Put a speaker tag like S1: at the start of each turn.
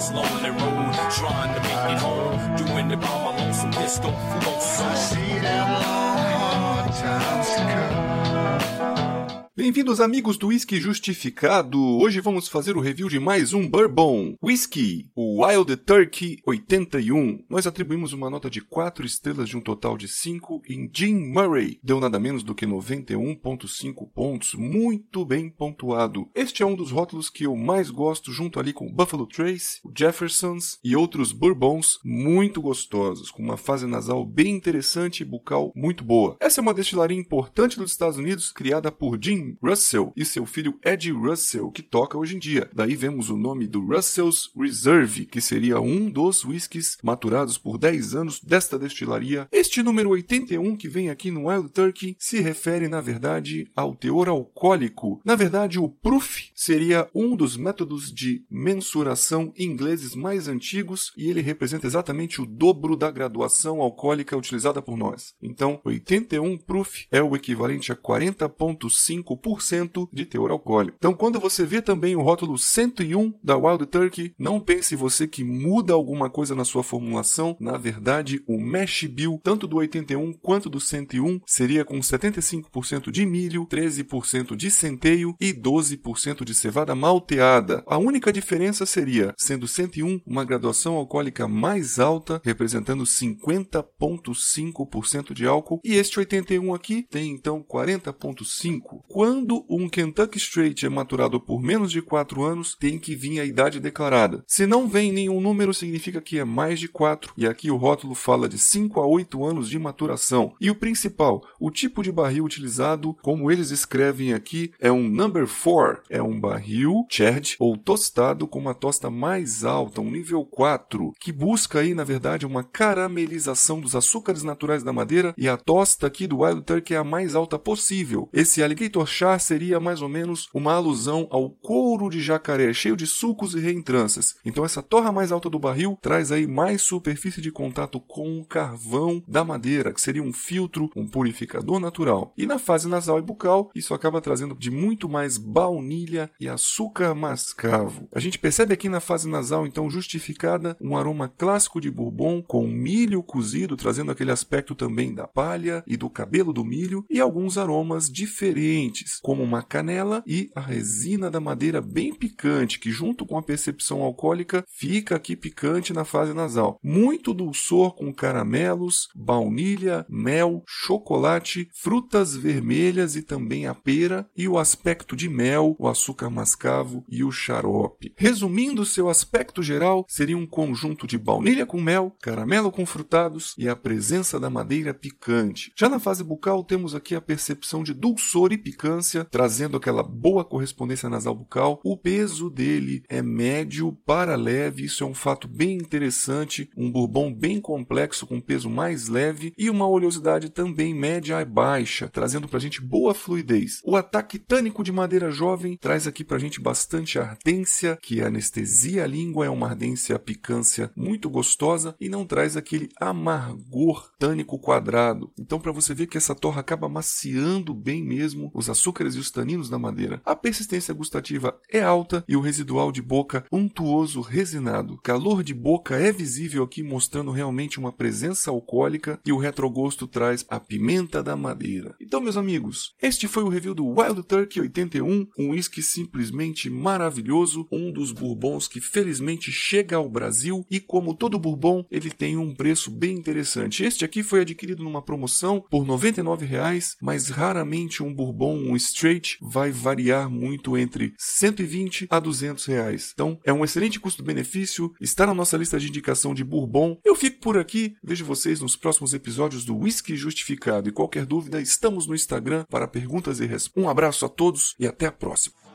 S1: this lonely road, trying to make it home, doing it by my lonesome disco flow song.
S2: See them long, hard times come.
S3: Bem-vindos, amigos do Whisky Justificado! Hoje vamos fazer o review de mais um Bourbon Whisky, o Wild Turkey 81. Nós atribuímos uma nota de 4 estrelas de um total de 5 em Jim Murray. Deu nada menos do que 91.5 pontos, muito bem pontuado. Este é um dos rótulos que eu mais gosto, junto ali com Buffalo Trace, Jeffersons e outros Bourbons muito gostosos, com uma fase nasal bem interessante e bucal muito boa. Essa é uma destilaria importante dos Estados Unidos, criada por Jim Russell e seu filho Ed Russell, que toca hoje em dia. Daí vemos o nome do Russell's Reserve, que seria um dos whiskies maturados por 10 anos desta destilaria. Este número 81 que vem aqui no Wild Turkey se refere, na verdade, ao teor alcoólico. Na verdade, o proof seria um dos métodos de mensuração ingleses mais antigos e ele representa exatamente o dobro da graduação alcoólica utilizada por nós. Então, 81 proof é o equivalente a 40,5 5% de teor alcoólico. Então, quando você vê também o rótulo 101 da Wild Turkey, não pense você que muda alguma coisa na sua formulação. Na verdade, o mash bill, tanto do 81 quanto do 101, seria com 75% de milho, 13% de centeio e 12% de cevada malteada. A única diferença seria, sendo 101 uma graduação alcoólica mais alta, representando 50,5% de álcool, e este 81 aqui tem então 40,5%. Quando um Kentucky Straight é maturado por menos de 4 anos, tem que vir a idade declarada. Se não vem nenhum número, significa que é mais de 4, e aqui o rótulo fala de 5 a 8 anos de maturação. E o principal, o tipo de barril utilizado, como eles escrevem aqui, é um number 4, é um barril charred ou tostado com uma tosta mais alta, um nível 4, que busca aí, na verdade, uma caramelização dos açúcares naturais da madeira, e a tosta aqui do Wild Turkey é a mais alta possível. Esse Alligator chá seria mais ou menos uma alusão ao couro de jacaré, cheio de sucos e reentranças. Então essa torra mais alta do barril traz aí mais superfície de contato com o carvão da madeira, que seria um filtro, um purificador natural. E na fase nasal e bucal, isso acaba trazendo de muito mais baunilha e açúcar mascavo. A gente percebe aqui na fase nasal, então, justificada um aroma clássico de bourbon com milho cozido, trazendo aquele aspecto também da palha e do cabelo do milho, e alguns aromas diferentes como uma canela e a resina da madeira bem picante, que junto com a percepção alcoólica fica aqui picante na fase nasal. Muito dulçor com caramelos, baunilha, mel, chocolate, frutas vermelhas e também a pera e o aspecto de mel, o açúcar mascavo e o xarope. Resumindo, seu aspecto geral seria um conjunto de baunilha com mel, caramelo com frutados e a presença da madeira picante. Já na fase bucal temos aqui a percepção de dulçor e picante trazendo aquela boa correspondência nasal bucal. O peso dele é médio para leve, isso é um fato bem interessante. Um bourbon bem complexo com peso mais leve e uma oleosidade também média e baixa, trazendo para a gente boa fluidez. O ataque tânico de madeira jovem traz aqui para a gente bastante ardência, que anestesia a língua, é uma ardência picância muito gostosa e não traz aquele amargor tânico quadrado. Então, para você ver que essa torra acaba maciando bem mesmo os açúcares e os taninos da madeira. A persistência gustativa é alta e o residual de boca untuoso resinado. Calor de boca é visível aqui mostrando realmente uma presença alcoólica e o retrogosto traz a pimenta da madeira. Então, meus amigos, este foi o review do Wild Turkey 81, um whisky simplesmente maravilhoso, um dos bourbons que felizmente chega ao Brasil e como todo bourbon, ele tem um preço bem interessante. Este aqui foi adquirido numa promoção por 99 reais, mas raramente um bourbon, um straight vai variar muito entre 120 a 200 reais. Então é um excelente custo-benefício, está na nossa lista de indicação de Bourbon. Eu fico por aqui, vejo vocês nos próximos episódios do Whisky Justificado e qualquer dúvida estamos no Instagram para perguntas e respostas. Um abraço a todos e até a próxima.